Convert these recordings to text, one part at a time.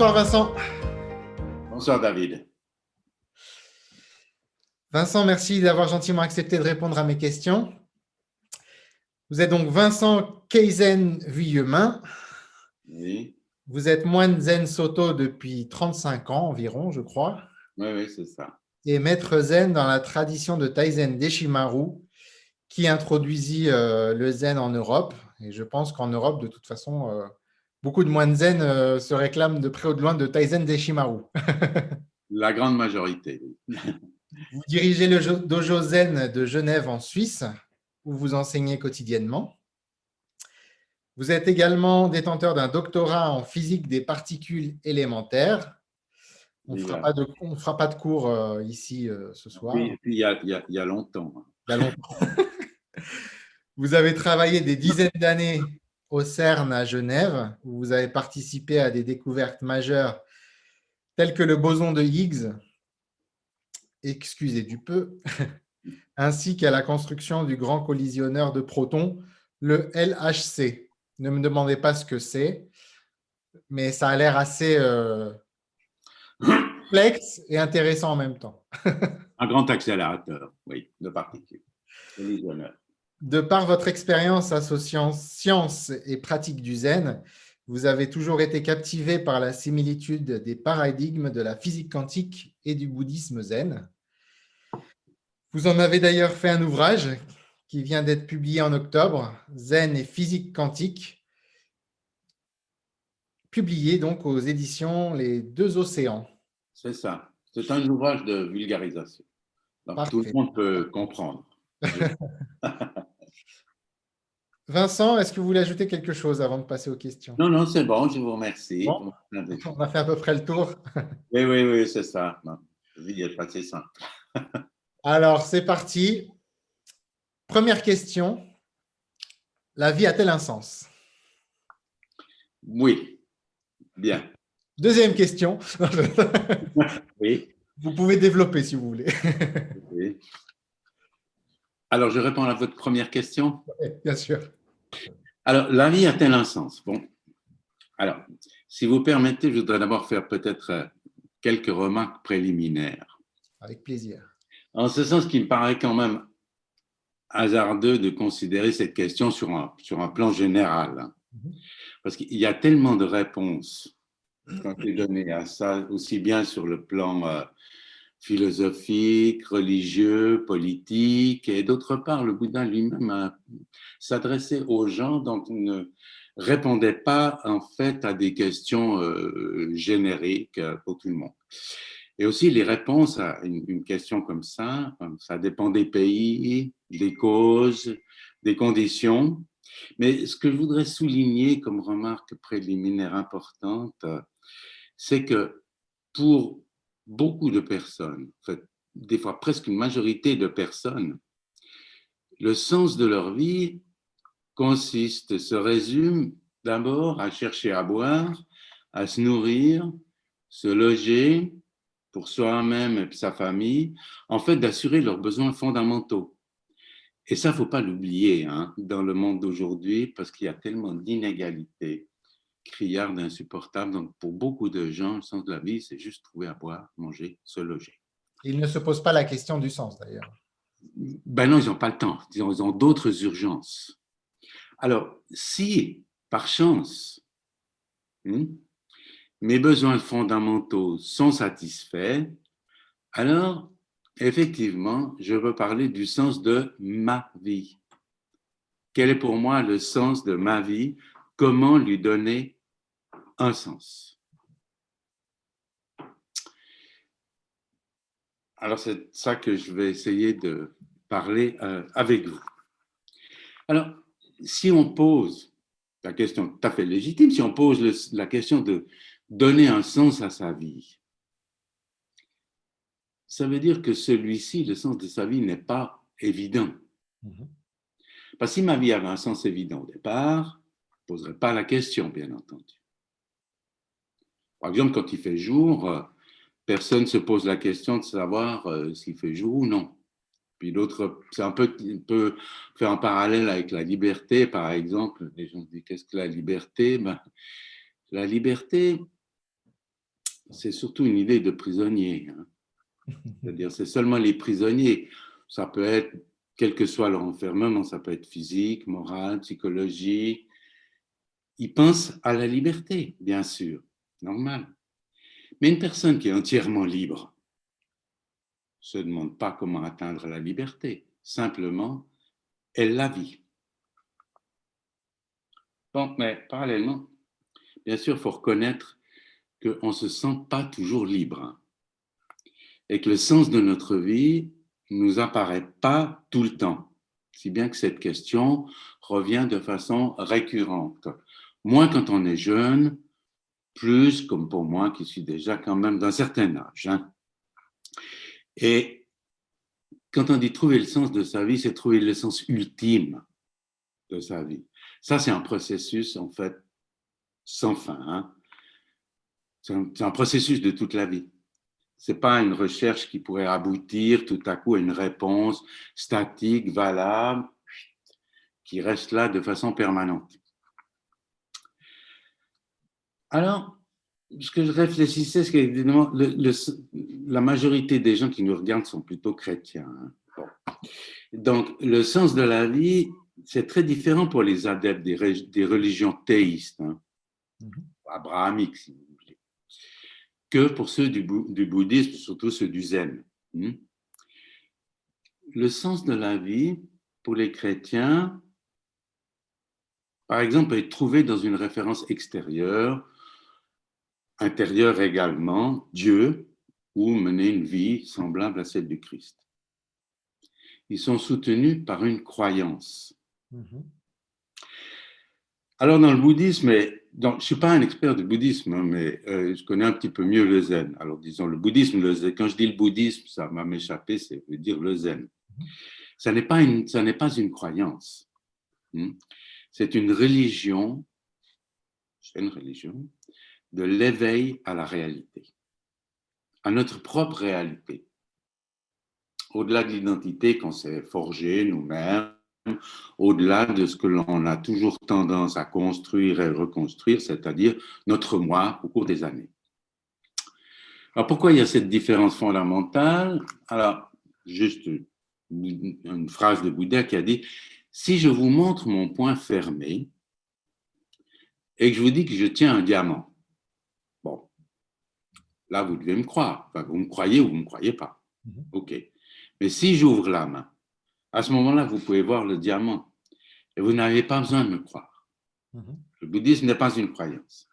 Bonsoir Vincent. Bonsoir David. Vincent, merci d'avoir gentiment accepté de répondre à mes questions. Vous êtes donc Vincent Keizen Vuillemin. Oui. Vous êtes moine zen Soto depuis 35 ans environ, je crois. Oui, oui, c'est ça. Et maître zen dans la tradition de Taizen Deshimaru, qui introduisit euh, le zen en Europe. Et je pense qu'en Europe, de toute façon, euh, beaucoup de moines zen euh, se réclament de près ou de loin de Taizen Deshimaru. la grande majorité. vous dirigez le dojo zen de Genève en Suisse, où vous enseignez quotidiennement. Vous êtes également détenteur d'un doctorat en physique des particules élémentaires. On ne fera, fera, pas de cours euh, ici euh, ce soir. Oui, il y, a, il, y a, longtemps. Il y a longtemps. vous avez travaillé des dizaines d'années au CERN à Genève, où vous avez participé à des découvertes majeures telles que le boson de Higgs, excusez du peu, ainsi qu'à la construction du grand collisionneur de protons, le LHC. Ne me demandez pas ce que c'est, mais ça a l'air assez euh, complexe et intéressant en même temps. Un grand accélérateur, oui, de particules. De par votre expérience associant science et pratique du zen, vous avez toujours été captivé par la similitude des paradigmes de la physique quantique et du bouddhisme zen. Vous en avez d'ailleurs fait un ouvrage qui vient d'être publié en octobre, Zen et physique quantique, publié donc aux éditions Les Deux Océans. C'est ça. C'est un ouvrage de vulgarisation. Donc tout le monde peut comprendre. Vincent, est-ce que vous voulez ajouter quelque chose avant de passer aux questions? Non, non, c'est bon, je vous remercie. on a fait à peu près le tour. oui, oui, oui, c'est ça. La vie est passée simple. Alors, c'est parti. Première question. La vie a-t-elle un sens? Oui. Bien. Deuxième question. oui. Vous pouvez développer si vous voulez. oui. Alors, je réponds à votre première question? Oui, bien sûr. Alors, la vie a-t-elle un sens Bon. Alors, si vous permettez, je voudrais d'abord faire peut-être euh, quelques remarques préliminaires. Avec plaisir. En ce sens qu'il me paraît quand même hasardeux de considérer cette question sur un, sur un plan général. Mhm. Parce qu'il y a tellement de réponses qui ont été données à ça, aussi bien sur le plan euh, philosophique, religieux, politique, et d'autre part, le Bouddha lui-même s'adressait aux gens, donc ne répondait pas en fait à des questions euh, génériques euh, pour tout le monde. Et aussi, les réponses à une, question comme ça, ça dépend des pays, des causes, des conditions. Mais ce que je voudrais souligner comme remarque préliminaire importante, c'est que pour beaucoup de personnes, en fait, des fois presque une majorité de personnes, le sens de leur vie consiste, se résume d'abord à chercher à boire, à se nourrir, se loger, pour soi-même et sa famille, en fait, d'assurer leurs besoins fondamentaux. Et ça, faut pas l'oublier hein, dans le monde d'aujourd'hui, parce qu'il y a tellement d'inégalités criardes, insupportables. Donc, pour beaucoup de gens, le sens de la vie, c'est juste trouver à boire, manger, se loger. Ils ne se posent pas la question du sens, d'ailleurs. Ben non, ils n'ont pas le temps. Ils ont d'autres urgences. Alors, si, par chance, hmm, mes besoins fondamentaux sont satisfaits, alors effectivement, je veux parler du sens de ma vie. Quel est pour moi le sens de ma vie Comment lui donner un sens? Alors c'est ça que je vais essayer de parler euh, avec vous. Alors, si on pose la question tout à fait légitime, si on pose la question de donner un sens à sa vie. Ça veut dire que celui-ci, le sens de sa vie, n'est pas évident. Mhm. Parce que si ma vie avait un sens évident au départ, poserais pas la question, bien entendu. Par exemple, quand il fait jour, euh, personne ne se pose la question de savoir euh, s'il fait jour ou non. Puis l'autre, c'est un peu, on peut faire un parallèle avec la liberté, par exemple. Les gens se disent qu'est-ce que la liberté? Ben, La liberté, c'est surtout une idée de prisonnier. Hein. C'est-à-dire, c'est seulement les prisonniers. Ça peut être, quel que soit leur enfermement, ça peut être physique, moral, psychologique. Ils pensent à la liberté, bien sûr, normal. Mais une personne qui est entièrement libre ne se demande pas comment atteindre la liberté. Simplement, elle la vit. Bon, mais parallèlement, bien sûr, il faut reconnaître qu'on ne se sent pas toujours libre et que le sens de notre vie ne nous apparaît pas tout le temps, si bien que cette question revient de façon récurrente. Moins quand on est jeune, plus comme pour moi qui suis déjà quand même d'un certain âge. Hein. Et quand on dit trouver le sens de sa vie, c'est trouver le sens ultime de sa vie. Ça, c'est un processus en fait sans fin. Hein. C'est un, processus de toute la vie. C'est pas une recherche qui pourrait aboutir tout à coup à une réponse statique, valable, qui reste là de façon permanente. Alors, ce que je réfléchissais, c'est qu'évidemment, la majorité des gens qui nous regardent sont plutôt chrétiens. Hein. Donc, le sens de la vie, c'est très différent pour les adeptes des, religions théistes, hein. mm-hmm. abrahamiques, si vous voulez, que pour ceux du, bouddhisme, surtout ceux du zen. Hein. Le sens de la vie, pour les chrétiens, par exemple, être trouvé dans une référence extérieure, intérieure également, Dieu, ou mener une vie semblable à celle du Christ. Ils sont soutenus par une croyance. Mhm. Alors, dans le bouddhisme, je ne suis pas un expert du bouddhisme, hein, mais euh, je connais un petit peu mieux le zen. Alors, disons, le bouddhisme, le zen, quand je dis le bouddhisme, ça m'a m'échappé, c'est veut dire le zen. Mhm. Ça n'est pas, une, ça pas une croyance. Hmm. C'est une religion, c'est une religion, de l'éveil à la réalité, à notre propre réalité. Au-delà de l'identité qu'on s'est forgée nous-mêmes, au-delà de ce que l'on a toujours tendance à construire et reconstruire, c'est-à-dire notre moi au cours des années. Alors pourquoi il y a cette différence fondamentale? Alors, juste une phrase de Bouddha qui a dit, si je vous montre mon point fermé et que je vous dis que je tiens un diamant, là vous devez me croire, vous me croyez ou vous ne me croyez pas. Mhm. OK. Mais si j'ouvre la main, à ce moment-là, vous pouvez voir le diamant et vous n'avez pas besoin de me croire. Mhm. Le bouddhisme n'est pas une croyance.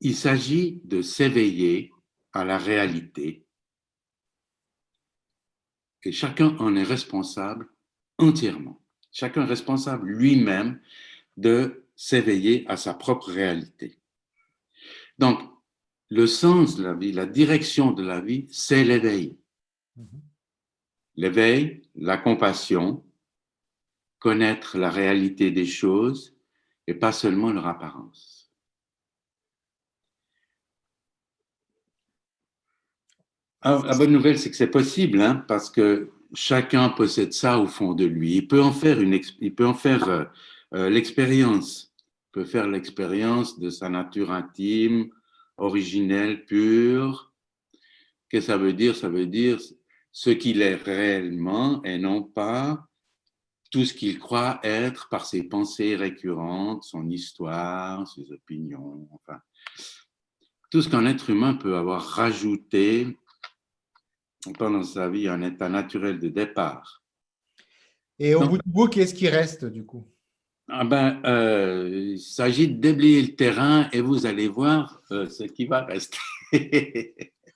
Il s'agit de s'éveiller à la réalité et chacun en est responsable entièrement. Chacun est responsable lui-même de s'éveiller à sa propre réalité. Donc, le sens de la vie, la direction de la vie, c'est l'éveil. Mhm l'éveil, la compassion, connaître la réalité des choses et pas seulement leur apparence. Alors, la bonne nouvelle, c'est que c'est possible, hein, parce que chacun possède ça au fond de lui. Il peut en faire, une, il peut en faire euh, euh, l'expérience. Il peut faire l'expérience de sa nature intime, originelle, pure. Qu'est-ce que ça veut dire? Ça veut dire ce qu'il est réellement et non pas tout ce qu'il croit être par ses pensées récurrentes, son histoire, ses opinions, enfin, tout ce qu'un être humain peut avoir rajouté pendant sa vie en état naturel de départ. Et au bout du bout, qu'est-ce qui reste du coup? Ah ben, euh, Il s'agit de déblayer le terrain et vous allez voir euh, ce qui va rester.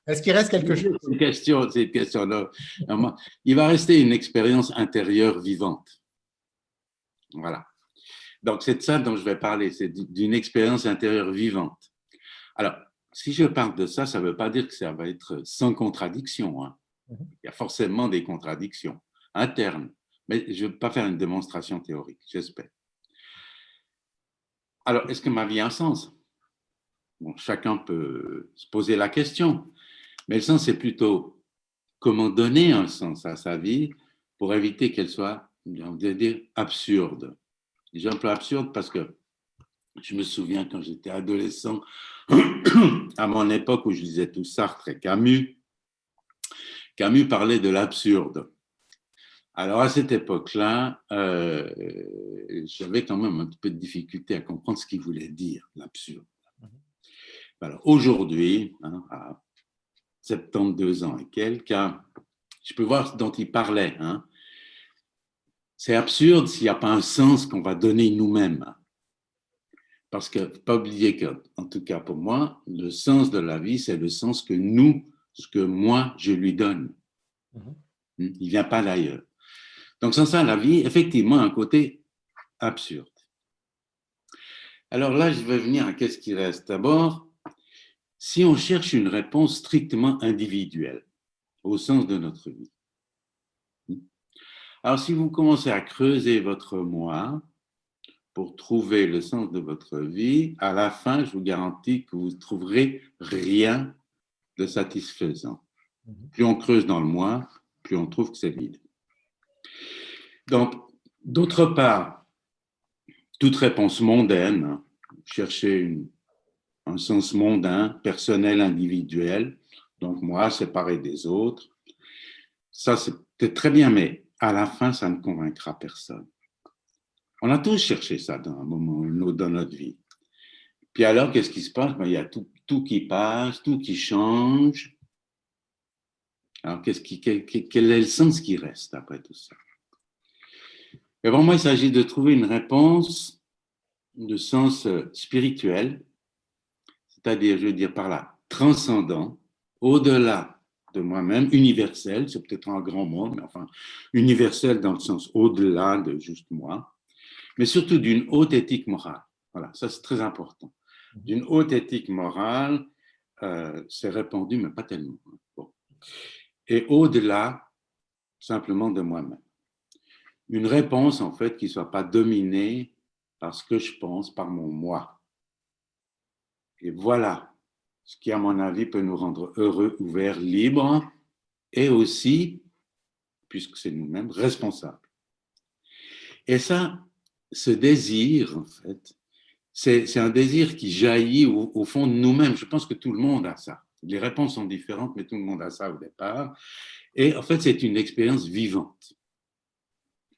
Est-ce qu'il reste quelque chose? C'est une question, une question. Il va rester une expérience intérieure vivante. Voilà. Donc, c'est de ça dont je vais parler, c'est d'une expérience intérieure vivante. Alors, si je parle de ça, ça ne veut pas dire que ça va être sans contradiction. Hein. Mhm. Il y a forcément des contradictions internes, mais je ne vais pas faire une démonstration théorique, j'espère. Alors, est-ce que ma vie a un sens? Chacun peut se poser la question. Mais le sens, c'est plutôt comment donner un sens à sa vie pour éviter qu'elle soit, on dire, absurde. Déjà un peu absurde parce que je me souviens quand j'étais adolescent, à mon époque où je lisais tout Sartre et Camus, Camus parlait de l'absurde. Alors à cette époque-là, euh, j'avais quand même un peu de difficulté à comprendre ce qu'il voulait dire, l'absurde. Mhm. Alors aujourd'hui, hein, à 72 ans et quelques, je peux voir ce dont il parlait. Hein. C'est absurde s'il n'y a pas un sens qu'on va donner nous-mêmes. Parce que, pas oublier que, en tout cas pour moi, le sens de la vie, c'est le sens que nous, ce que moi, je lui donne. Mhm. Hmm? Il ne vient pas d'ailleurs. Donc, sans ça, la vie, effectivement, a un côté absurde. Alors là, je vais venir à qu'est-ce qui reste. D'abord, si on cherche une réponse strictement individuelle, au sens de notre vie. Hmm? Alors, si vous commencez à creuser votre moi, pour trouver le sens de votre vie, à la fin, je vous garantis que vous ne trouverez rien de satisfaisant. Mhm. Plus on creuse dans le moi, plus on trouve que c'est vide. Donc, d'autre part, toute réponse mondaine, chercher un sens mondain, personnel, individuel, donc moi, séparé des autres, ça c'est très bien, mais à la fin, ça ne convaincra personne. On a tous cherché ça dans un moment ou dans notre vie. Puis alors, qu'est-ce qui se passe? Ben, Il y a tout, qui passe, tout qui change. Alors, qu'est-ce qui, quel, est le sens qui reste après tout ça? Pour moi, il s'agit de trouver une réponse de sens euh, spirituel, c'est-à-dire, je veux dire par là, transcendant, au-delà de moi-même, universel, c'est peut-être un grand mot, mais enfin, universel dans le sens au-delà de juste moi, mais surtout d'une haute éthique morale. Voilà, ça c'est très important. D'une haute éthique morale, euh, c'est répandu, mais pas tellement. Et au-delà, simplement de moi-même. Une réponse, en fait, qui ne soit pas dominée par ce que je pense, par mon moi. Et voilà ce qui, à mon avis, peut nous rendre heureux, ouverts, libres, et aussi, puisque c'est nous-mêmes, responsables. Et ça, ce désir, en fait, c'est un désir qui jaillit au, fond de nous-mêmes. Je pense que tout le monde a ça. Les réponses sont différentes, mais tout le monde a ça au départ. Et en fait, c'est une expérience vivante.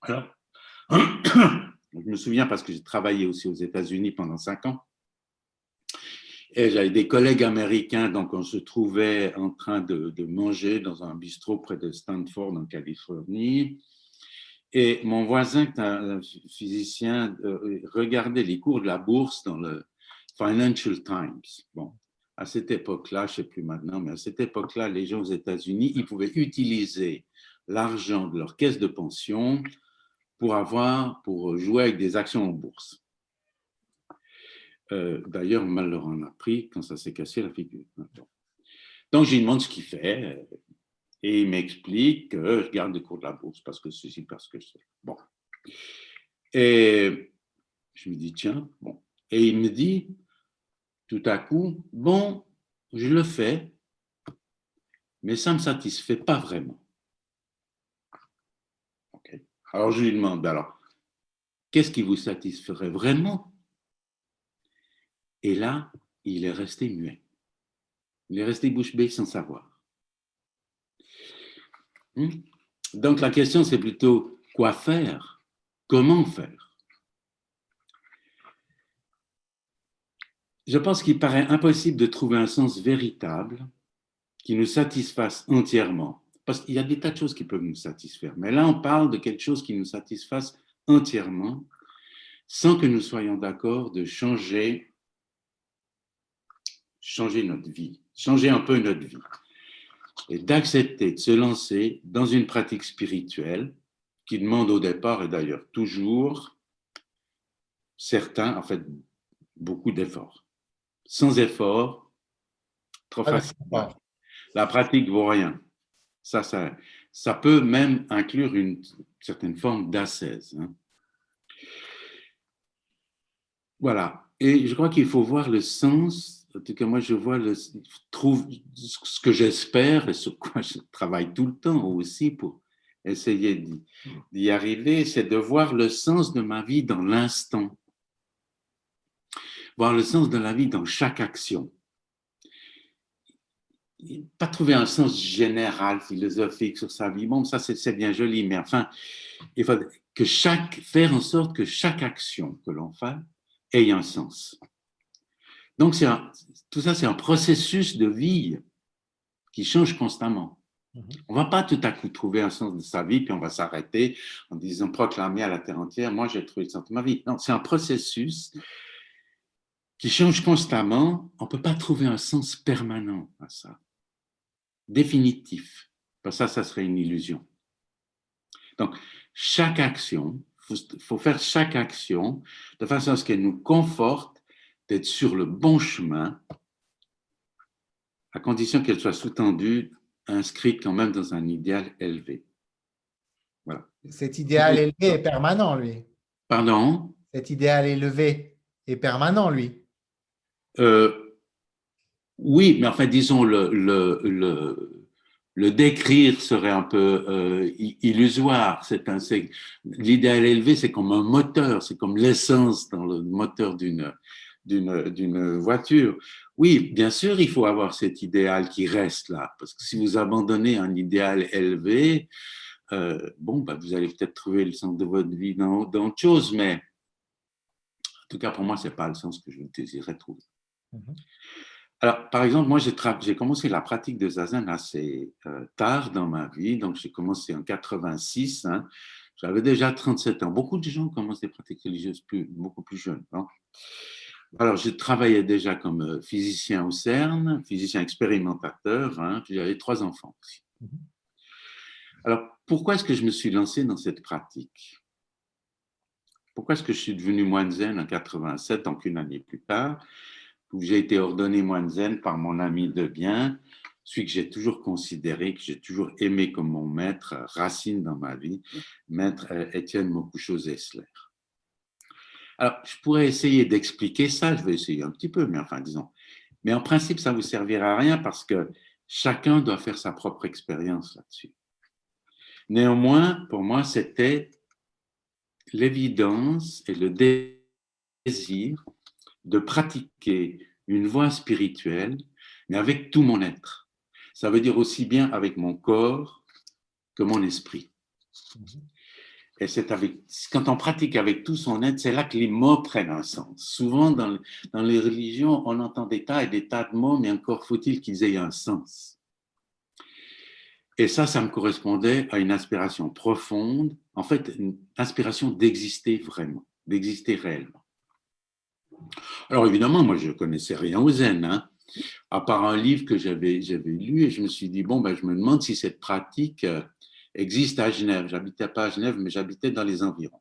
Alors, je me souviens parce que j'ai travaillé aussi aux États-Unis pendant cinq ans. Et j'avais des collègues américains, donc on se trouvait en train de, manger dans un bistrot près de Stanford, en Californie. Et mon voisin, qui est un physicien, euh, regardait les cours de la bourse dans le Financial Times. Bon, à cette époque-là, je ne sais plus maintenant, mais à cette époque-là, les gens aux États-Unis, ils pouvaient utiliser l'argent de leur caisse de pension pour avoir, pour jouer avec des actions en bourse. Euh, d'ailleurs, mal leur a pris quand ça s'est cassé la figure. Donc, je lui demande ce qu'il fait. Et il m'explique que je garde des cours de la bourse parce que ceci, parce que c'est. Bon. Et je me dis, tiens, bon. Et il me dit, tout à coup, bon, je le fais, mais ça ne me satisfait pas vraiment. Alors je lui demande, alors, qu'est-ce qui vous satisferait vraiment? Et là, il est resté muet. Il est resté bouche bée sans savoir. Hmm? Donc la question, c'est plutôt quoi faire? Comment faire? Je pense qu'il paraît impossible de trouver un sens véritable qui nous satisfasse entièrement. Parce qu'il y a des tas de choses qui peuvent nous satisfaire. Mais là, on parle de quelque chose qui nous satisfasse entièrement sans que nous soyons d'accord de changer, changer notre vie, changer un peu notre vie et d'accepter de se lancer dans une pratique spirituelle qui demande au départ, et d'ailleurs toujours, certains, en fait, beaucoup d'efforts. Sans effort, trop ah, facile. La pratique vaut rien. Ça, ça, ça peut même inclure une certaine forme d'ascèse. Hein. Voilà. Et je crois qu'il faut voir le sens en tout cas, moi, je vois, trouve ce que j'espère et sur quoi je travaille tout le temps aussi pour essayer d'y arriver, c'est de voir le sens de ma vie dans l'instant. Voir le sens de la vie dans chaque action. Pas trouver un sens général, philosophique sur sa vie. Bon, ça, c'est bien joli, mais enfin, il faut que chaque, faire en sorte que chaque action que l'on fait ait un sens. Donc, tout ça, c'est un processus de vie qui change constamment. Mhm. On ne va pas tout à coup trouver un sens de sa vie, puis on va s'arrêter en disant proclamer à la terre entière, moi j'ai trouvé le sens de ma vie. Non, c'est un processus qui change constamment. On ne peut pas trouver un sens permanent à ça définitif. ça, ça serait une illusion. Donc, chaque action, il faut, faire chaque action de façon à ce qu'elle nous conforte d'être sur le bon chemin, à condition qu'elle soit sous-tendue, inscrite quand même dans un idéal élevé. Voilà. Cet idéal élevé est permanent, lui. Pardon? Cet idéal élevé est permanent, lui. Euh, oui, mais enfin, disons, le, le, décrire serait un peu euh, illusoire. C'est un, l'idéal élevé, c'est comme un moteur, c'est comme l'essence dans le moteur d'une, d'une, voiture. Oui, bien sûr, il faut avoir cet idéal qui reste là, parce que si vous abandonnez un idéal élevé, euh, bon, bah, vous allez peut-être trouver le sens de votre vie dans, dans autre chose, mais en tout cas, pour moi, ce n'est pas le sens que je désirais trouver. Mm-hmm. Alors, par exemple, moi, j'ai commencé la pratique de zazen assez euh, tard dans ma vie. Donc, j'ai commencé en 86. Hein. J'avais déjà 37 ans. Beaucoup de gens commencent des pratiques religieuses plus, beaucoup plus jeunes. Hein. Alors, je travaillais déjà comme euh, physicien au CERN, physicien expérimentateur. Hein. J'avais trois enfants aussi. Mmh Alors, pourquoi est-ce que je me suis lancé dans cette pratique? Pourquoi est-ce que je suis devenu moine zen en 87, donc une année plus tard? Où j'ai été ordonné moine zen par mon ami de bien, celui que j'ai toujours considéré, que j'ai toujours aimé comme mon maître, racine dans ma vie, maître euh, Étienne Mokucho Zessler. Alors, je pourrais essayer d'expliquer ça, je vais essayer un petit peu, mais enfin, disons. Mais en principe, ça ne vous servira à rien parce que chacun doit faire sa propre expérience là-dessus. Néanmoins, pour moi, c'était l'évidence et le désir de pratiquer une voie spirituelle, mais avec tout mon être. Ça veut dire aussi bien avec mon corps que mon esprit. Et c'est avec, quand on pratique avec tout son être, c'est là que les mots prennent un sens. Souvent, dans, dans les religions, on entend des tas et des tas de mots, mais encore faut-il qu'ils aient un sens. Et ça, ça me correspondait à une inspiration profonde, en fait, une inspiration d'exister vraiment, d'exister réellement. Alors évidemment, moi je ne connaissais rien au zen, hein, à part un livre que j'avais lu et je me suis dit, bon, ben, je me demande si cette pratique euh, existe à Genève. J'habitais pas à Genève, mais j'habitais dans les environs.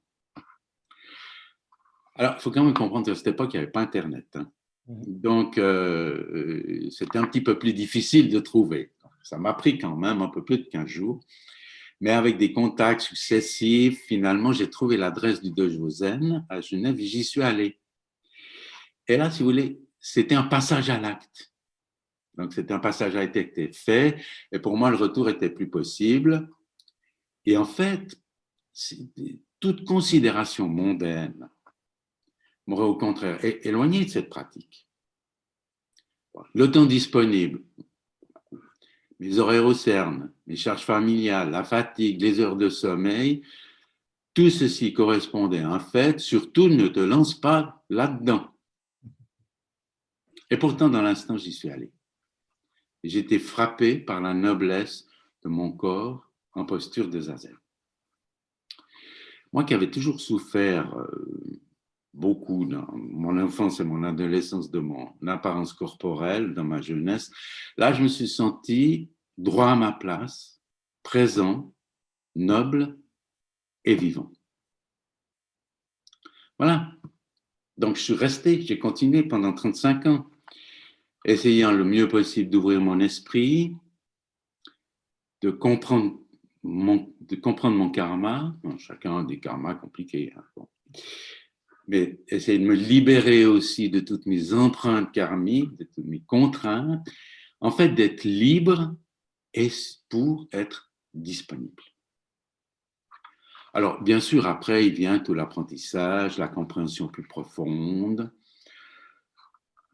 Alors, il faut quand même comprendre qu'à cette époque, il n'y avait pas Internet. Hein. Mmh. Donc, euh, euh, c'était un petit peu plus difficile de trouver. Ça m'a pris quand même un peu plus de 15 jours. Mais avec des contacts successifs, finalement, j'ai trouvé l'adresse du Dojo Zen à Genève et j'y suis allé. Et là, si vous voulez, c'était un passage à l'acte. Donc, c'était un passage à été fait. Et pour moi, le retour était plus possible. Et en fait, toute considération mondaine m'aurait au contraire éloigné de cette pratique. Le temps disponible, mes horaires au CERN, mes charges familiales, la fatigue, les heures de sommeil, tout ceci correspondait à un fait. Surtout, ne te lance pas là-dedans. Et pourtant, dans l'instant, j'y suis allé. J'étais frappé par la noblesse de mon corps en posture de zazen. Moi qui avais toujours souffert euh, beaucoup dans mon enfance et mon adolescence de mon apparence corporelle, dans ma jeunesse, là, je me suis senti droit à ma place, présent, noble et vivant. Voilà. Donc, je suis resté, j'ai continué pendant 35 ans essayant le mieux possible d'ouvrir mon esprit, de comprendre mon, karma. chacun a des karmas compliqués. Hein, Mais essayer de me libérer aussi de toutes mes empreintes karmiques, de toutes mes contraintes. En fait, d'être libre et pour être disponible. Alors, bien sûr, après, il vient tout l'apprentissage, la compréhension plus profonde,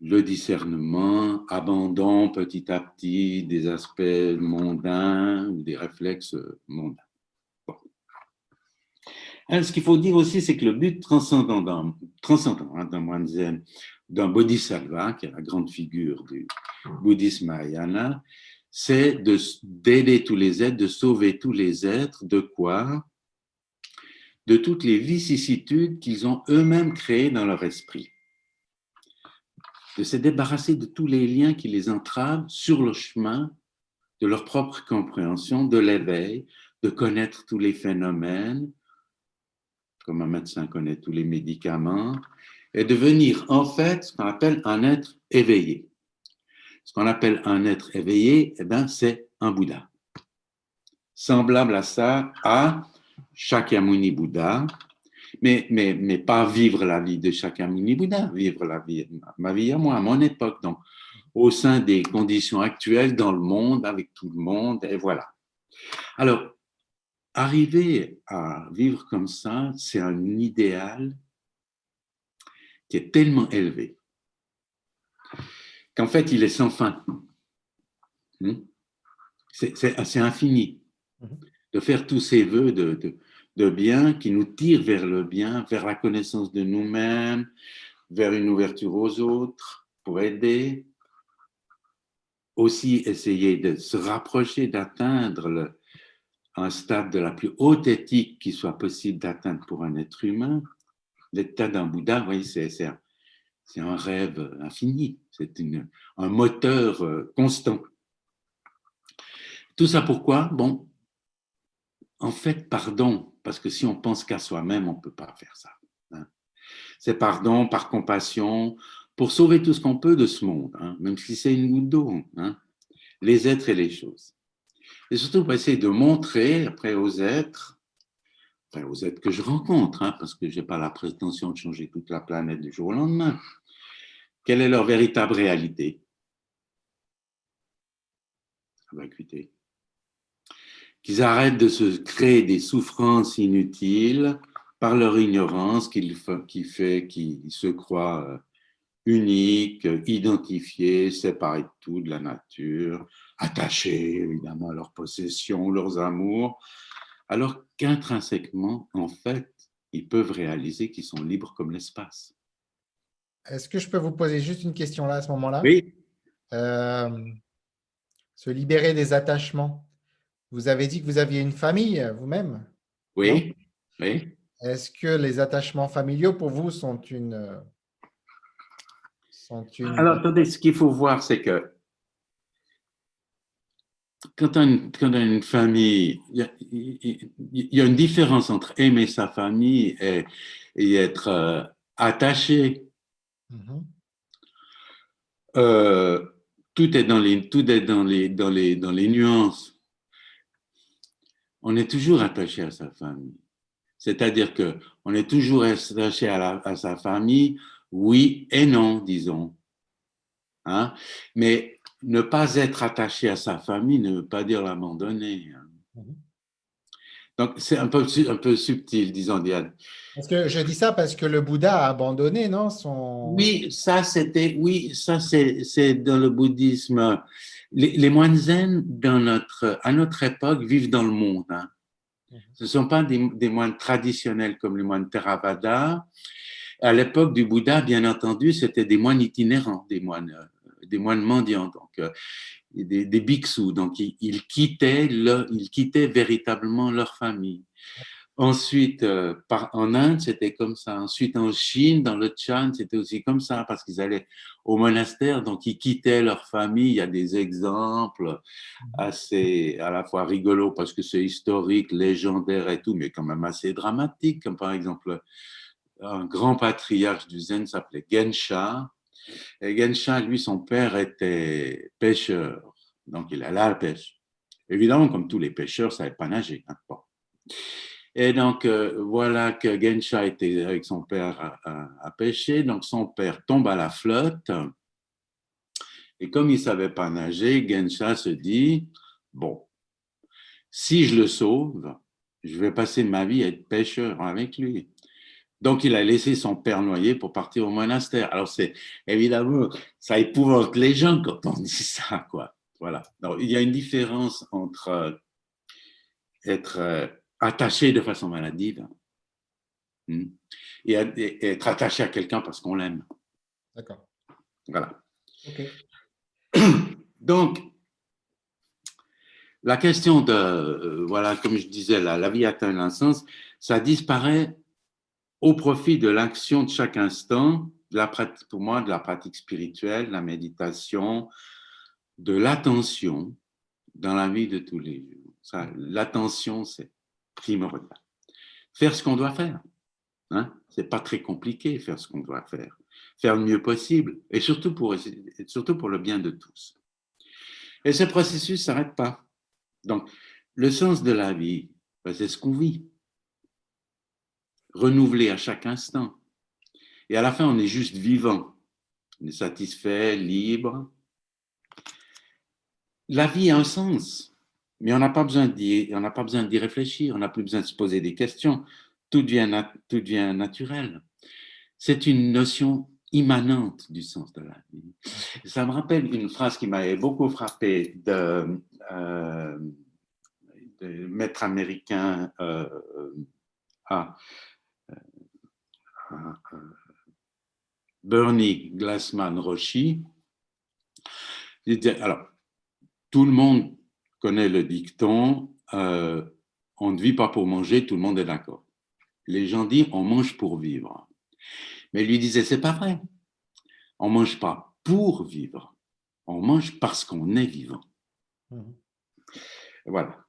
le discernement, abandon petit à petit des aspects mondains ou des réflexes mondains. ce qu'il faut dire aussi, c'est que le but transcendant d'un hein, moine zen, d'un bodhisattva, qui est la grande figure du bouddhisme mahayana, c'est d'aider tous les êtres, de sauver tous les êtres, de quoi? De toutes les vicissitudes qu'ils ont eux-mêmes créées dans leur esprit de se débarrasser de tous les liens qui les entravent sur le chemin de leur propre compréhension, de l'éveil, de connaître tous les phénomènes, comme un médecin connaît tous les médicaments, et devenir en fait ce qu'on appelle un être éveillé. Ce qu'on appelle un être éveillé, eh ben, c'est un Bouddha. Semblable à ça à Shakyamuni Bouddha, mais, mais, mais pas vivre la vie de chacun mini Bouddha, vivre la vie, ma vie à moi, à mon époque, donc au sein des conditions actuelles dans le monde, avec tout le monde, et voilà. Alors, arriver à vivre comme ça, c'est un idéal qui est tellement élevé qu'en fait, il est sans fin. Hmm? C'est infini mhm. de faire tous ces voeux de, de, de bien qui nous tire vers le bien, vers la connaissance de nous-mêmes, vers une ouverture aux autres pour aider. Aussi essayer de se rapprocher, d'atteindre un stade de la plus haute éthique qui soit possible d'atteindre pour un être humain. L'état d'un Bouddha, oui, c'est un, un, rêve infini, c'est un moteur euh, constant. Tout ça pourquoi? Bon, en fait, pardon, parce que si on pense qu'à soi-même, on ne peut pas faire ça. Hein. C'est pardon par compassion pour sauver tout ce qu'on peut de ce monde, hein, même si c'est une goutte d'eau, hein, les êtres et les choses. Et surtout pour essayer de montrer après aux êtres, aux êtres que je rencontre, parce que je n'ai pas la prétention de changer toute la planète du jour au lendemain, quelle est leur véritable réalité? va écoutez qu'ils arrêtent de se créer des souffrances inutiles par leur ignorance qui fait qu'ils se croient euh, uniques, identifiés, séparés de tout, de la nature, attachés évidemment à leurs possessions, leurs amours, alors qu'intrinsèquement, en fait, ils peuvent réaliser qu'ils sont libres comme l'espace. Est-ce que je peux vous poser juste une question là à ce moment-là? Oui. Euh, se libérer des attachements. Vous avez dit que vous aviez une famille euh, vous-même. Oui, oui. Est-ce que les attachements familiaux pour vous sont une... Euh, sont une... Alors, attendez, ce qu'il faut voir, c'est que quand on, a une famille, il y, a, une différence entre aimer sa famille et, être euh, attaché. Mm-hmm. tout est dans les, tout est dans les, dans les, dans les nuances on est toujours attaché à sa famille. C'est-à-dire que on est toujours attaché à, sa famille, oui et non, disons. Hein? Mais ne pas être attaché à sa famille ne veut pas dire l'abandonner. Hein. Mhm. Donc, c'est un peu, un peu subtil, disons, Diane. Parce que je dis ça parce que le Bouddha a abandonné, non son... Oui, ça c'était, oui, ça c'est dans le bouddhisme les, moines zen dans notre, à notre époque vivent dans le monde. Hein. Mhm. Ce ne sont pas des, moines traditionnels comme les moines Theravada. À l'époque du Bouddha, bien entendu, c'était des moines itinérants, des moines, euh, des moines mendiants, donc euh, des, des bhiksus. Donc ils, quittaient ils quittaient véritablement leur famille. Ensuite, euh, en Inde, c'était comme ça. Ensuite, en Chine, dans le Chan, c'était aussi comme ça, parce qu'ils allaient au monastère, donc ils quittaient leur famille. Il y a des exemples assez, à la fois rigolos, parce que c'est historique, légendaire et tout, mais quand même assez dramatique, comme par exemple, un grand patriarche du Zen s'appelait Gensha. Et Gensha, lui, son père était pêcheur, donc il allait à la pêche. Évidemment, comme tous les pêcheurs, ça savait pas nager. Hein, et donc, euh, voilà que Gensha était avec son père à, pêcher. Donc, son père tombe à la flotte. Et comme il ne savait pas nager, Gensha se dit, bon, si je le sauve, je vais passer ma vie à être pêcheur avec lui. Donc, il a laissé son père noyer pour partir au monastère. Alors, c'est évidemment, ça épouvante les gens quand on dit ça, quoi. Voilà. il y a une différence entre euh, être euh, attaché de façon maladive hmm, et, être attaché à quelqu'un parce qu'on l'aime. D'accord. Voilà. Donc, la question de, euh, voilà, comme je disais, la, la vie atteint l'insens, ça disparaît au profit de l'action de chaque instant, la pratique, pour moi, de la pratique spirituelle, la méditation, de l'attention dans la vie de tous les jours. L'attention, c'est primordial. Faire ce qu'on doit faire. Hein? C'est pas très compliqué, faire ce qu'on doit faire. Faire le mieux possible, et surtout pour, surtout pour le bien de tous. Et ce processus ne s'arrête pas. Donc, le sens de la vie, ben, c'est ce qu'on vit renouvelé à chaque instant. Et à la fin, on est juste vivant, on est satisfait, libre. La vie a un sens, mais on n'a pas besoin d'y, pas besoin d'y réfléchir, on n'a plus besoin de se poser des questions. Tout devient, tout devient naturel. C'est une notion immanente du sens de la vie. Ça me rappelle une phrase qui m'avait beaucoup frappé de, euh, maître américain euh, ah, Bernie Glassman Roshi. Alors, tout le monde connaît le dicton euh, on ne vit pas pour manger, tout le monde est d'accord. Les gens disent on mange pour vivre. Mais lui disait c'est pas vrai. On mange pas pour vivre. On mange parce qu'on est vivant. Mmh. Voilà.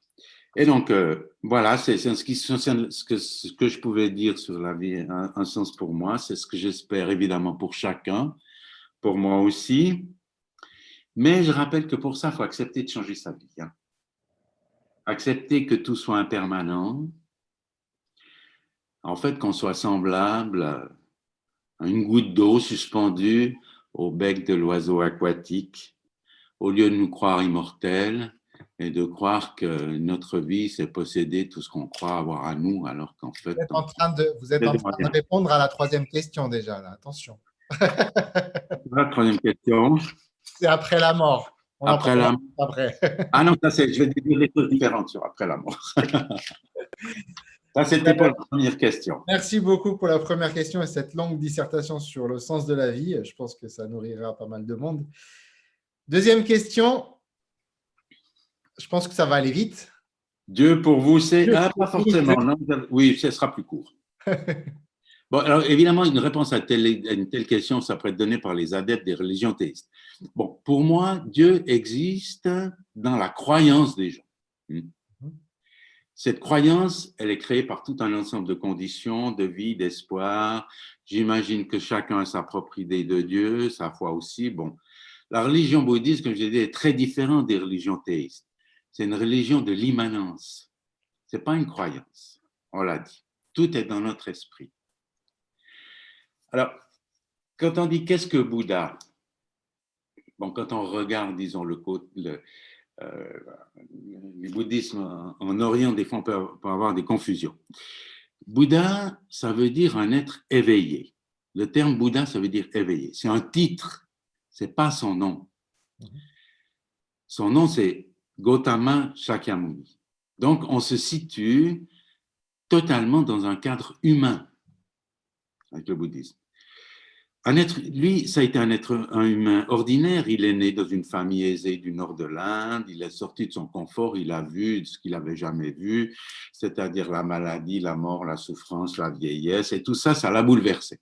Et donc, euh, voilà, c'est ce, qui, ce, que, ce que je pouvais dire sur la vie, un, sens pour moi, c'est ce que j'espère évidemment pour chacun, pour moi aussi. Mais je rappelle que pour ça, il faut accepter de changer sa vie. Hein. Accepter que tout soit impermanent. En fait, qu'on soit semblable à une goutte d'eau suspendue au bec de l'oiseau aquatique, au lieu de nous croire immortels et de croire que notre vie, c'est posséder tout ce qu'on croit avoir à nous, alors qu'en fait... Vous êtes en train de, vous êtes en train de répondre à la troisième question déjà, là. attention. la troisième question. C'est après la mort. Après la mort. ah non, ça c'est, je vais dire des choses différentes sur après la mort. ça, c'était pour la première question. Merci beaucoup pour la première question et cette longue dissertation sur le sens de la vie. Je pense que ça nourrira pas mal de monde. Deuxième question, je pense que ça va aller vite. Dieu pour vous, c'est ah, pas forcément. oui, ce sera plus court. bon, alors évidemment, une réponse à, une telle question, ça pourrait être donné par les adeptes des religions théistes. Bon, pour moi, Dieu existe dans la croyance des gens. Hmm. Cette croyance, elle est créée par tout un ensemble de conditions, de vie, d'espoir. J'imagine que chacun a sa propre idée de Dieu, sa foi aussi. Bon, la religion bouddhiste, comme je l'ai dit, est très différente des religions théistes. C'est une religion de l'immanence. Ce n'est pas une croyance, on l'a dit. Tout est dans notre esprit. Alors, quand on dit qu'est-ce que Bouddha? Bon, quand on regarde, disons, le, euh, les bouddhismes en Orient, des fois, on peut avoir des confusions. Bouddha, ça veut dire un être éveillé. Le terme Bouddha, ça veut dire éveillé. C'est un titre, c'est pas son nom. Son nom, c'est Gautama Shakyamuni. Donc, on se situe totalement dans un cadre humain avec le bouddhisme. Un être, lui, ça a été un être humain ordinaire. Il est né dans une famille aisée du nord de l'Inde. Il est sorti de son confort. Il a vu ce qu'il n'avait jamais vu, c'est-à-dire la maladie, la mort, la souffrance, la vieillesse. Et tout ça, ça l'a bouleversé.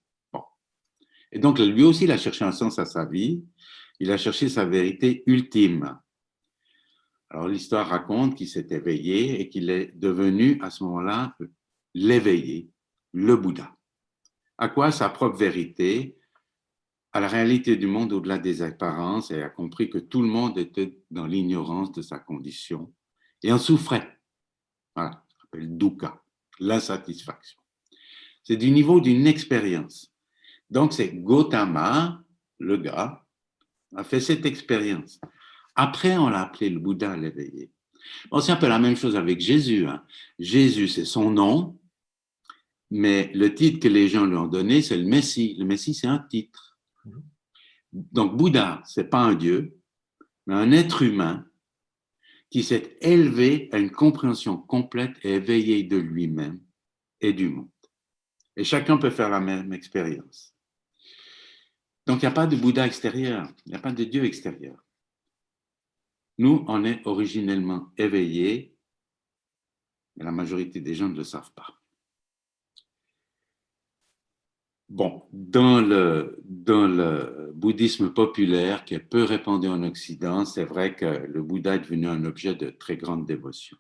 Et donc, lui aussi, il a cherché un sens à sa vie. Il a cherché sa vérité ultime. Alors l'histoire raconte qu'il s'est éveillé et qu'il est devenu à ce moment-là l'éveillé, le Bouddha. À quoi sa propre vérité, à la réalité du monde au-delà des apparences et a compris que tout le monde était dans l'ignorance de sa condition et en souffrait. Voilà, ça s'appelle dukkha, l'insatisfaction. C'est du niveau d'une expérience. Donc c'est Gautama, le gars, a fait cette expérience. Après, on l'a appelé le Bouddha l'éveillé. Bon, c'est un peu la même chose avec Jésus. Hein. Jésus, c'est son nom, Mais le titre que les gens lui ont donné, c'est le Messie. Le Messie, c'est un titre. Donc, Bouddha, c'est pas un dieu, mais un être humain qui s'est élevé à une compréhension complète et éveillée de lui-même et du monde. Et chacun peut faire la même expérience. Donc, il n'y a pas de Bouddha extérieur, il n'y a pas de Dieu extérieur. Nous, on est originellement éveillés, mais la majorité des gens ne le savent pas. Bon, dans le, dans le bouddhisme populaire qui est peu répandu en Occident, c'est vrai que le Bouddha est devenu un objet de très grande dévotion.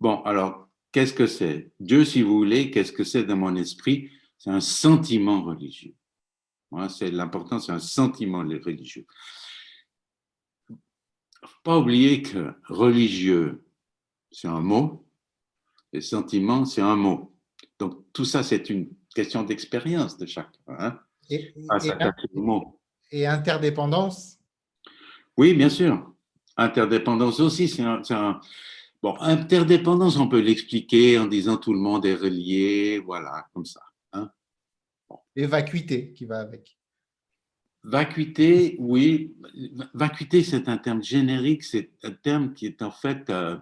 Bon, alors, qu'est-ce que c'est? Dieu, si vous voulez, qu'est-ce que c'est dans mon esprit? C'est un sentiment religieux. C'est l'important, c'est un sentiment religieux. Faut pas oublier que religieux, c'est un mot, et sentiment, c'est un mot. Donc, tout ça, c'est une question d'expérience de chacun. Hein et, et, interdépendance? Oui, bien sûr. Interdépendance aussi, c'est un, Bon, interdépendance, on peut l'expliquer en disant tout le monde est relié, voilà, comme ça. Hein Et vacuité qui va avec. Vacuité, oui. Vacuité, c'est un terme générique, c'est un terme qui est en fait. Euh,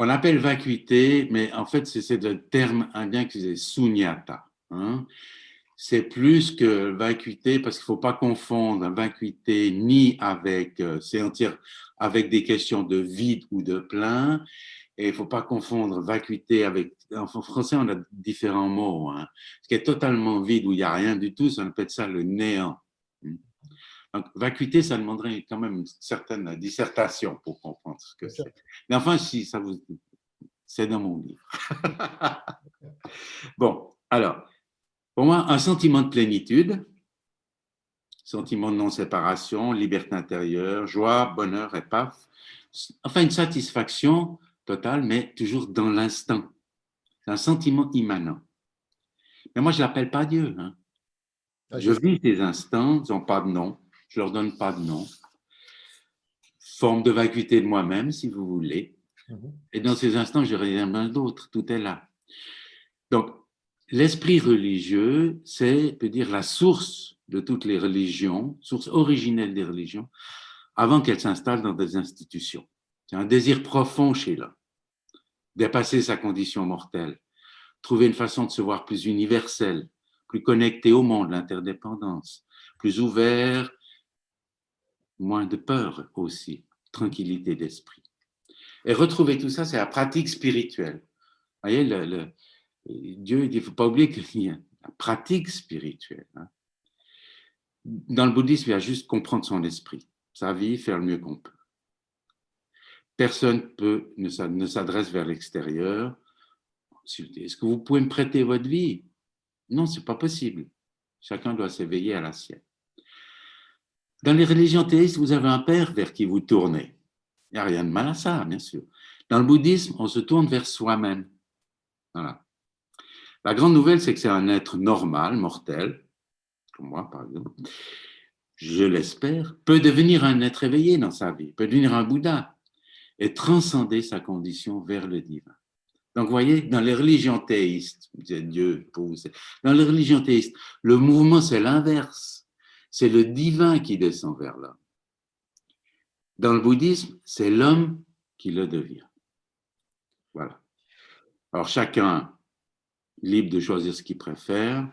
on l'appelle vacuité, mais en fait, c'est le terme indien qui est sunyata. Hein. C'est plus que vacuité, parce qu'il ne faut pas confondre vacuité ni avec, euh, avec des questions de vide ou de plein. Et il ne faut pas confondre vacuité avec. En français, on a différents mots. Hein. Ce qui est totalement vide, où il n'y a rien du tout, ça appelle ça le néant. Donc, vacuité, ça demanderait quand même une certaine dissertation pour comprendre ce que c'est. Mais enfin, si ça vous. C'est dans mon livre. bon, alors, pour moi, un sentiment de plénitude, sentiment de non-séparation, liberté intérieure, joie, bonheur et paf. Enfin, une satisfaction totale, mais toujours dans l'instant. C'est un sentiment immanent. Mais moi, je ne l'appelle pas Dieu. Hein. Ah, je vis ces instants, ils n'ont pas de nom je leur donne pas de nom. Forme de vacuité de moi-même, si vous voulez. Mhm. Et dans ces instants, je rien d'autre. Tout est là. Donc, l'esprit religieux, c'est, peut dire, la source de toutes les religions, source originelle des religions, avant qu'elles s'installent dans des institutions. C'est un désir profond chez l'homme, dépasser sa condition mortelle, trouver une façon de se voir plus universelle, plus connecté au monde, l'interdépendance, plus ouvert moins de peur aussi, tranquillité d'esprit. Et retrouver tout ça, c'est la pratique spirituelle. Vous voyez, le, Dieu, il ne faut pas oublier qu'il y a la pratique spirituelle. Hein. Dans le bouddhisme, il y a juste comprendre son esprit, sa vie, faire le mieux qu'on peut. Personne peut, ne s'adresse vers l'extérieur. Est-ce que vous pouvez me prêter votre vie? Non, ce n'est pas possible. Chacun doit s'éveiller à la sienne. Dans les religions théistes, vous avez un père vers qui vous tournez. Il n'y a rien de mal à ça, bien sûr. Dans le bouddhisme, on se tourne vers soi-même. Voilà. La grande nouvelle, c'est que c'est un être normal, mortel, comme moi par exemple, je l'espère, peut devenir un être éveillé dans sa vie, peut devenir un Bouddha et transcender sa condition vers le divin. Donc, vous voyez, dans les religions théistes, Dieu pour dans les religions théistes, le mouvement, c'est l'inverse c'est le divin qui descend vers l'homme. Dans le bouddhisme, c'est l'homme qui le devient. Voilà. Alors chacun libre de choisir ce qu'il préfère.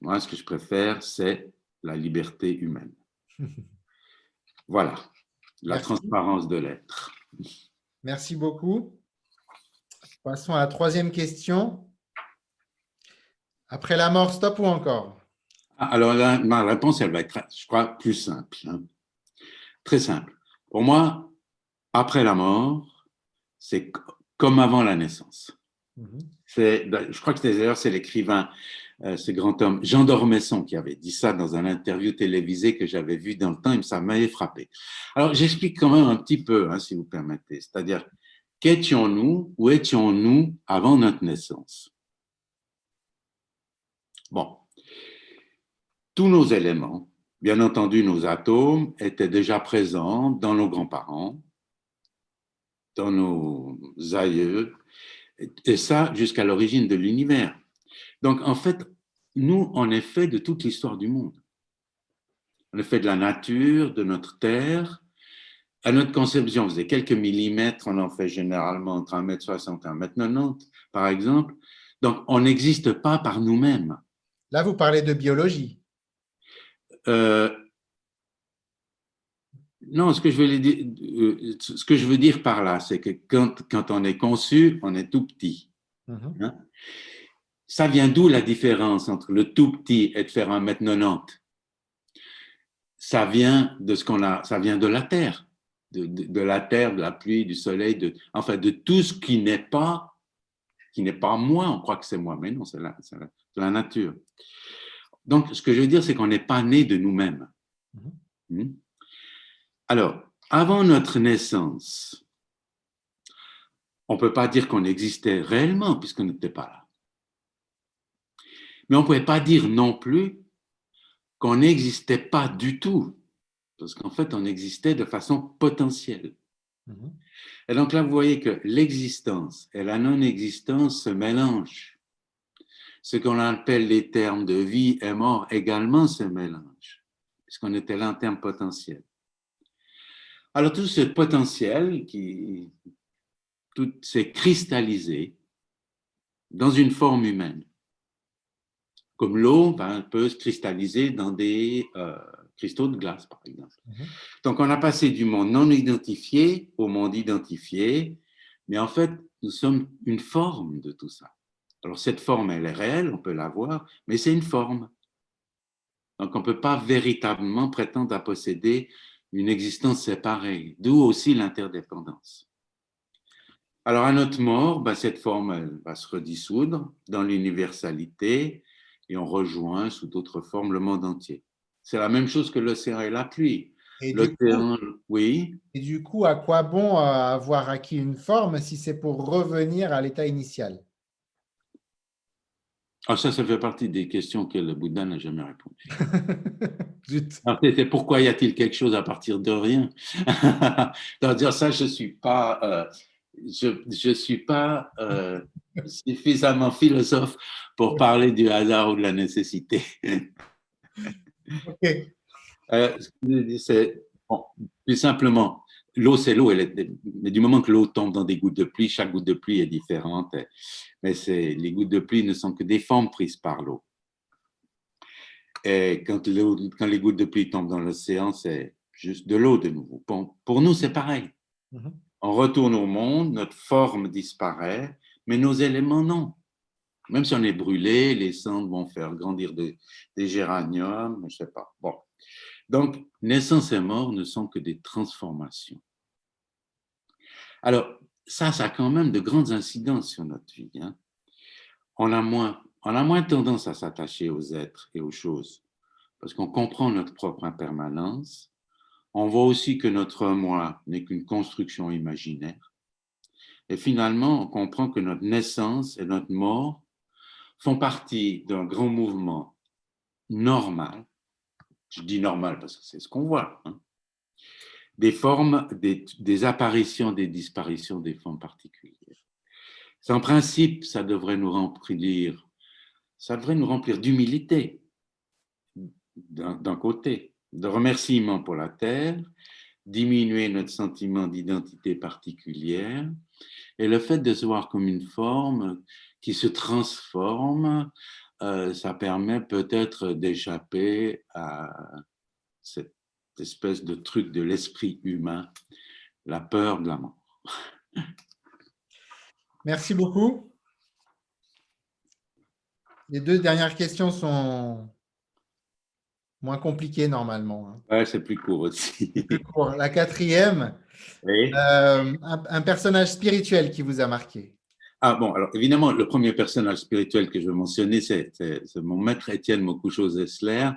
Moi, ce que je préfère, c'est la liberté humaine. Voilà, la transparence de l'être. Merci beaucoup. Passons à la troisième question. Après la mort, stop ou encore? Ah, alors, ma réponse, elle va être, je crois, plus simple. Hein. Très simple. Pour moi, après la mort, c'est comme avant la naissance. C'est, je crois que d'ailleurs, c'est l'écrivain, euh, ce grand homme, Jean d'Ormesson, qui avait dit ça dans un interview télévisé que j'avais vu dans le temps, et ça m'avait frappé. Alors, j'explique quand même un petit peu, hein, si vous permettez. C'est-à-dire, qu'étions-nous, ou étions-nous avant notre naissance? Bon, tous nos éléments, bien entendu nos atomes, étaient déjà présents dans nos grands-parents. dans nos aïeux, et ça jusqu'à l'origine de l'univers. Donc, en fait, nous, on est fait de toute l'histoire du monde. On est fait de la nature, de notre terre. À notre conception, on faisait quelques millimètres, on en fait généralement entre 1m60 et 1m90, par exemple. Donc, on n'existe pas par nous-mêmes. Là, vous parlez de biologie. Euh, non, ce que, je veux dire, euh, ce que je veux dire par là, c'est que quand, quand, on est conçu, on est tout petit. Mhm. Hein? Ça vient d'où la différence entre le tout petit et de faire un mètre 90 Ça vient de ce qu'on a, ça vient de la terre, de, de, la terre, de la pluie, du soleil, de, enfin de tout ce qui n'est pas, qui n'est pas moi. On croit que c'est moi, mais non, c'est la, la, nature. Donc, ce que je veux dire, c'est qu'on n'est pas né de nous-mêmes. Mhm. Hmm? Alors, avant notre naissance, on ne peut pas dire qu'on existait réellement puisqu'on n'était pas là. Mais on ne pouvait pas dire non plus qu'on n'existait pas du tout, parce qu'en fait, on existait de façon potentielle. Mhm. Et donc là, vous voyez que l'existence et la non-existence se mélangent. Ce qu'on appelle les termes de vie et mort également se mélangent, puisqu'on était là en termes potentiels. Alors tout ce potentiel qui tout s'est cristallisé dans une forme humaine comme l'eau ben, peut se cristalliser dans des euh, cristaux de glace, par exemple. Mhm. Donc, on a passé du monde non identifié au monde identifié, mais en fait, nous sommes une forme de tout ça. Alors, cette forme, elle est réelle, on peut la voir, mais c'est une forme. Donc, on ne peut pas véritablement prétendre à posséder une existence séparée, d'où aussi l'interdépendance. Alors, à notre mort, ben, cette forme elle va se redissoudre dans l'universalité, et on rejoint sous d'autres formes le monde entier. C'est la même chose que l'océan et la pluie. Oui. Et du coup, à quoi bon euh, avoir acquis une forme si c'est pour revenir à l'état initial? Ah, ça, ça fait partie des questions que le Bouddha n'a jamais répondu. C'est pourquoi y a-t-il quelque chose à partir de rien? Dire ça, je suis pas, euh, je, suis pas euh, suffisamment philosophe pour parler du hasard ou de la nécessité. ok. Euh, c'est plus simplement, l'eau c'est l'eau, mais du moment que l'eau tombe dans des gouttes de pluie, chaque goutte de pluie est différente, mais c'est, les gouttes de pluie ne sont que des formes prises par l'eau. Et quand, quand les gouttes de pluie tombent dans l'océan, c'est juste de l'eau de nouveau. Pour, nous, c'est pareil. Mm-hmm. On retourne au monde, notre forme disparaît, mais nos éléments, non. Même si on est brûlé, les cendres vont faire grandir des, géraniums, je ne sais pas. Bon. Donc, naissance et mort ne sont que des transformations. Alors, ça, ça a quand même de grandes incidences sur notre vie. Hein. On, a moins, on a moins tendance à s'attacher aux êtres et aux choses parce qu'on comprend notre propre impermanence. On voit aussi que notre moi n'est qu'une construction imaginaire. Et finalement, on comprend que notre naissance et notre mort font partie d'un grand mouvement normal. Je dis normal parce que c'est ce qu'on voit. Hein. Des formes, des, apparitions, des disparitions des formes particulières. En principe, ça devrait nous remplir, ça devrait nous remplir d'humilité d'un côté, de remerciement pour la terre, diminuer notre sentiment d'identité particulière et le fait de se voir comme une forme qui se transforme, euh, ça permet peut-être d'échapper à cette espèce de truc de l'esprit humain, la peur de la mort. Merci beaucoup. Les deux dernières questions sont moins compliquées normalement. Hein. Ouais, c'est plus court aussi. La quatrième, euh, un, personnage spirituel qui vous a marqué. Ah bon, alors évidemment, le premier personnage spirituel que je veux mentionner, c'est mon maître Étienne Mokucho Zessler.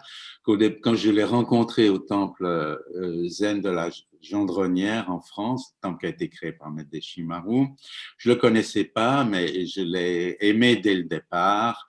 Quand je l'ai rencontré au temple euh, zen de la Gendronnière en France, tant qui a été créé par Maître Deschimarou. Je le connaissais pas, mais je l'ai aimé dès le départ.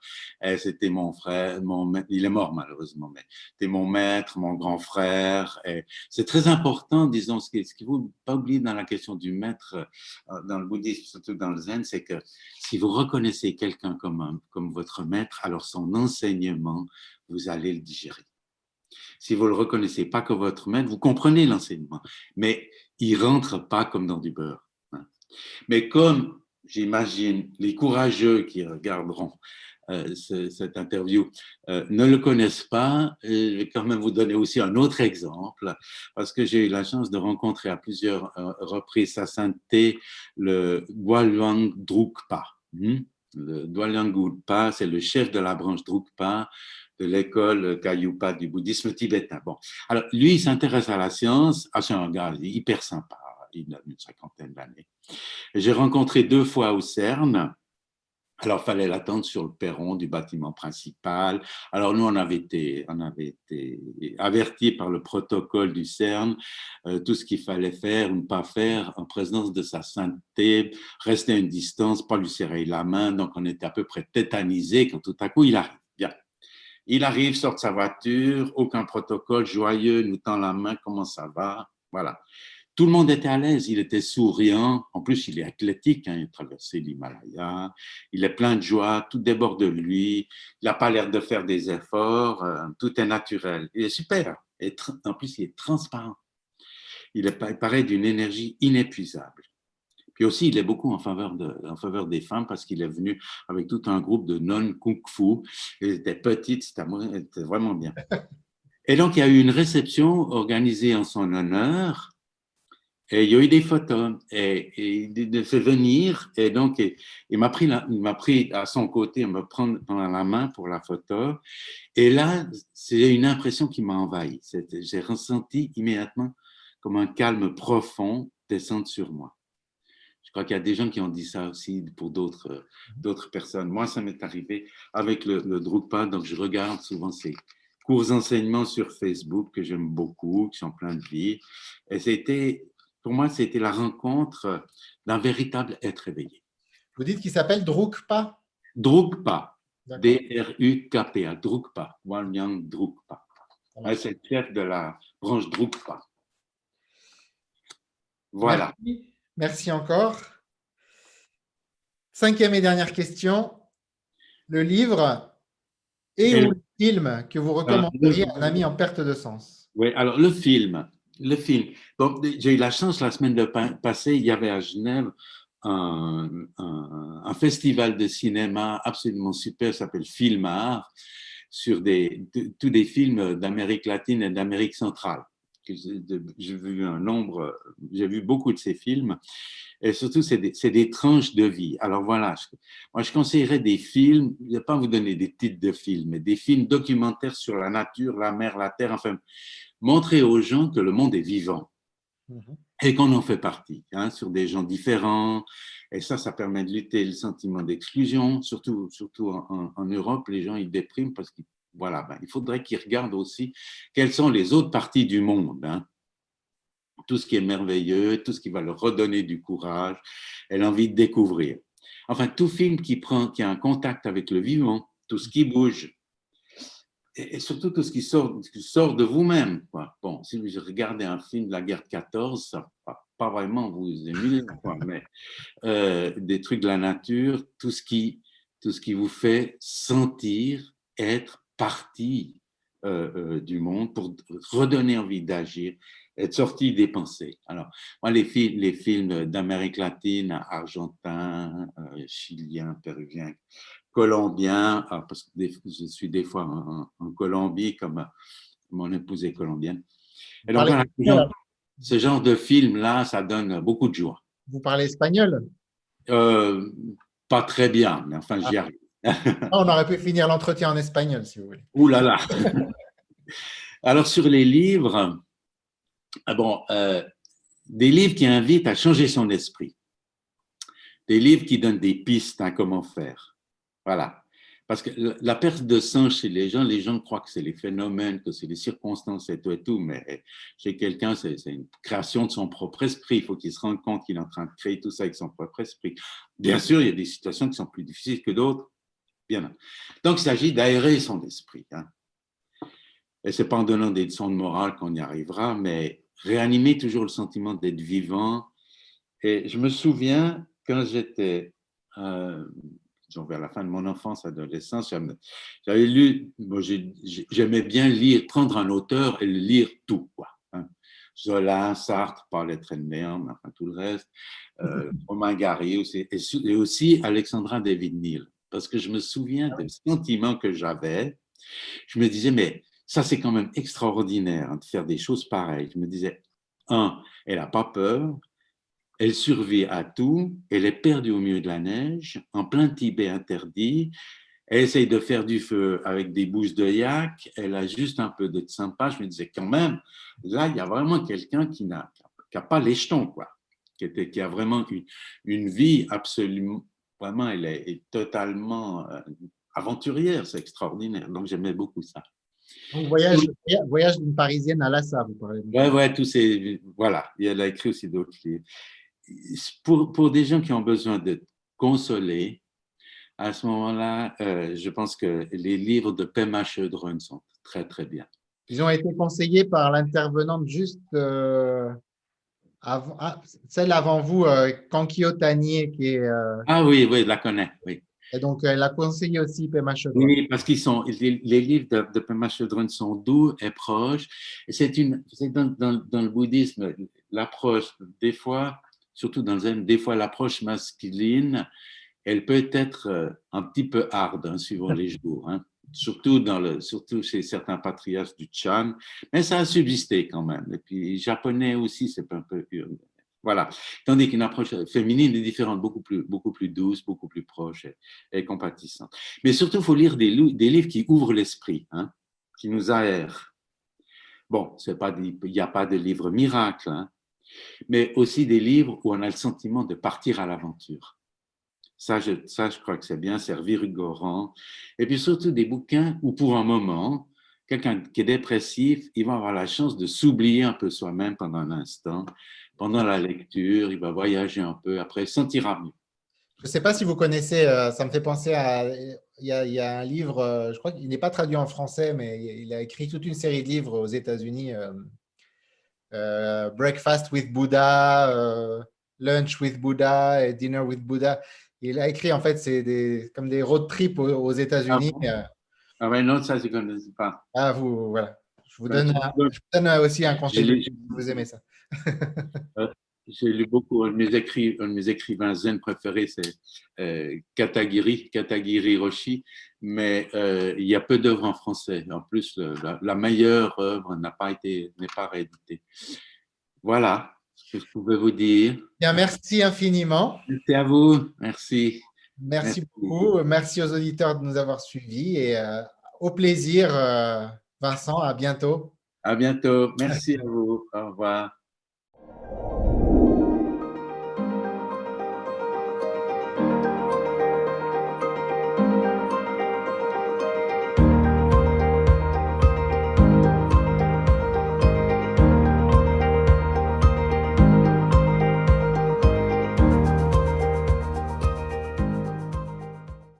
C'était mon frère, mon, il est mort malheureusement, mais c'était mon maître, mon grand frère. C'est très important, disons, ce qu'il ne faut pas oublier dans la question du maître, euh, dans le bouddhisme, surtout dans le zen, c'est que si vous reconnaissez quelqu'un comme, comme votre maître, alors son enseignement, vous allez le digérer si vous ne le reconnaissez pas comme votre maître, vous comprenez l'enseignement, mais il ne rentre pas comme dans du beurre. Hein. Mais comme, j'imagine, les courageux qui regarderont euh, cette interview euh, ne le connaissent pas, je vais quand même vous donner aussi un autre exemple, parce que j'ai eu la chance de rencontrer à plusieurs euh, reprises sa sainteté le Gualuang Drukpa. Hmm? Le Gualuang Drukpa, c'est le chef de la branche Drukpa de l'école Kayupa du bouddhisme tibétain. Bon, alors lui, il s'intéresse à la science, ah, c'est un gars hyper sympa, il a une cinquantaine d'années. J'ai rencontré deux fois au CERN. Alors, fallait l'attendre sur le perron du bâtiment principal. Alors, nous, on avait été, on avait été avertis par le protocole du CERN, euh, tout ce qu'il fallait faire ou ne pas faire en présence de sa sainteté, rester à une distance, pas lui serrer la main. Donc, on était à peu près tétanisés quand tout à coup, il arrive. Il arrive, sort de sa voiture, aucun protocole, joyeux, nous tend la main, comment ça va? Voilà. Tout le monde était à l'aise, il était souriant. En plus, il est athlétique, hein, il a traversé l'Himalaya, il est plein de joie, tout déborde de lui. Il n'a pas l'air de faire des efforts, euh, tout est naturel. Il est super. Et en plus, il est transparent. Il, est, il paraît d'une énergie inépuisable. Puis aussi, il est beaucoup en faveur, de, en faveur des femmes parce qu'il est venu avec tout un groupe de non kung fu. Ils étaient petites, c'était vraiment bien. Et donc, il y a eu une réception organisée en son honneur. Et il y a eu des photos. Et, il a fait venir. Et donc, il, m'a pris, il m'a pris à son côté, il me prend dans la main pour la photo. Et là, c'est une impression qui m'a envahi. J'ai ressenti immédiatement comme un calme profond descendre sur moi. Je crois qu'il y a des gens qui ont dit ça aussi pour d'autres euh, d'autres personnes. Moi, ça m'est arrivé avec le, le Drupal, donc je regarde souvent ces cours d'enseignement sur Facebook que j'aime beaucoup, qui sont pleins de vie. Et c'était, pour moi, c'était la rencontre d'un véritable être éveillé. Vous dites qu'il s'appelle Drukpa? Drukpa. D-R-U-K-P-A. Drukpa. Walnyang Drukpa. C'est le chef de la branche Drukpa. Voilà. Merci encore. Cinquième et dernière question. Le livre et, le film que vous recommanderiez à un ami en perte de sens? Oui, alors le film. Le film. j'ai eu la chance la semaine de passée, il y avait à Genève un, festival de cinéma absolument super, s'appelle Filmar, sur des, tous des films d'Amérique latine et d'Amérique centrale j'ai vu un nombre, j'ai vu beaucoup de ces films, et surtout, c'est des, des, tranches de vie. Alors voilà, moi je conseillerais des films, je ne vais pas vous donner des titres de films, mais des films documentaires sur la nature, la mer, la terre, enfin, montrer aux gens que le monde est vivant mhm. et qu'on en fait partie, hein, sur des gens différents. Et ça, ça permet de lutter le sentiment d'exclusion, surtout, surtout en, en, Europe, les gens ils dépriment parce qu'ils voilà, ben, il faudrait qu'ils regardent aussi quelles sont les autres parties du monde. Hein. Tout ce qui est merveilleux, tout ce qui va leur redonner du courage et l'envie de découvrir. Enfin, tout film qui, prend, qui a un contact avec le vivant, tout ce qui bouge, et, surtout tout ce qui sort, qui sort de vous-même. Bon, si vous regardez un film de la guerre de 14, ça va pas vraiment vous émuler, mais euh, des trucs de la nature, tout ce qui, tout ce qui vous fait sentir, être partie euh, euh, du monde pour redonner envie d'agir, être sorti des pensées. Alors, moi, les, films, les films d'Amérique latine, argentin, euh, chilien, péruvien, colombien, parce que je suis des fois en, Colombie, comme mon épouse est colombienne. Et donc, ce genre de film-là, ça donne beaucoup de joie. Vous parlez espagnol? Pas très bien, mais enfin, j'y ah. arrive. Ah, on aurait pu finir l'entretien en espagnol, si vous voulez. Ouh là là Alors, sur les livres, ah bon, euh, des livres qui invitent à changer son esprit. Des livres qui donnent des pistes à comment faire. Voilà. Parce que la perte de sang chez les gens, les gens croient que c'est les phénomènes, que c'est les circonstances et tout et tout, mais chez quelqu'un, c'est une création de son propre esprit. Il faut qu'il se rende compte qu'il est en train de créer tout ça avec son propre esprit. Bien sûr, il y a des situations qui sont plus difficiles que d'autres. Donc, il s'agit d'aérer son esprit. Hein. Et ce n'est pas en donnant des leçons de morale qu'on y arrivera, mais réanimer toujours le sentiment d'être vivant. Et je me souviens, quand j'étais euh, vers la fin de mon enfance, adolescence, j'avais lu, j'aimais bien lire, prendre un auteur et le lire tout, quoi. Hein. Zola, Sartre, Paul Etrenbaum, enfin tout le reste, euh, Romain Gary aussi, et, aussi Alexandra David Neal, parce que je me souviens des sentiments que j'avais. Je me disais, mais ça c'est quand même extraordinaire hein, de faire des choses pareilles. Je me disais, un, elle n'a pas peur, elle survit à tout, elle est perdue au milieu de la neige, en plein Tibet interdit, elle essaye de faire du feu avec des bouches de yak, elle a juste un peu de sympa. Je me disais quand même, là, il y a vraiment quelqu'un qui n'a pas les jetons, quoi, qui, était, qui a vraiment une, une vie absolument, vraiment, elle est, totalement euh, aventurière, c'est extraordinaire. Donc j'aimais beaucoup ça. Donc, voyage, voyage d'une Parisienne à Lhasa, vous parlez. Ouais, ouais, tous ces, voilà. Elle a écrit aussi d'autres livres pour, pour, des gens qui ont besoin d'être consolés, à ce moment-là, euh, je pense que les livres de Pema Chedron sont très, très bien. Ils ont été conseillés par l'intervenante juste euh, avant, ah, celle avant vous, euh, Kankyo Tanier, qui est. Euh, ah oui, oui, je la connais, oui. Et donc, elle a conseillé aussi Pema Chedron. Oui, parce qu'ils sont, les, livres de, de Pema Chedron sont doux et proches. C'est une, dans, dans, dans le bouddhisme, l'approche, des fois, surtout dans Zen, des fois l'approche masculine, elle peut être euh, un petit peu hard, hein, suivant les jours. Hein. Surtout, dans le, surtout chez certains patriarches du Chan, mais ça a subsisté quand même. Et puis, japonais aussi, c'est un peu. Voilà. Tandis qu'une approche féminine est différente, beaucoup plus, douce, beaucoup plus proche et, compatissante. Mais surtout, il faut lire des, des, livres qui ouvrent l'esprit, hein, qui nous aèrent. Bon, il n'y a pas de livre miracle, hein, mais aussi des livres où on a le sentiment de partir à l'aventure. Ça je, ça, je crois que c'est bien, c'est revigorant. Et puis surtout des bouquins où, pour un moment, quelqu'un qui est dépressif, il va avoir la chance de s'oublier un peu soi-même pendant un instant. Pendant la lecture, il va voyager un peu, après, il sentira mieux. Je ne sais pas si vous connaissez, euh, ça me fait penser à. Il y a, un livre, euh, je crois qu'il n'est pas traduit en français, mais il a écrit toute une série de livres aux États-Unis. Euh, breakfast with Buddha, Lunch with Buddha et Dinner with Buddha. Il a écrit, en fait, c'est des, comme des road trips aux, États-Unis. Ah, euh. ah ouais, non, ça, je ne connais pas. Ah, vous, voilà. Je vous, donne, je vous donne aussi un conseil si vous aimez ça. J'ai lu beaucoup, un de, mes écrivains, un de mes écrivains zen préférés, c'est euh, Katagiri, Katagiri Roshi, mais euh, il y a peu d'œuvres en français. En plus, la, meilleure œuvre n'a pas été, n'est pas rééditée. Voilà que je pouvais vous dire? Bien, merci infiniment. Merci à vous. Merci. Merci, beaucoup. Merci aux auditeurs de nous avoir suivis et euh, au plaisir, Vincent. À bientôt. À bientôt. Merci à vous. Au revoir.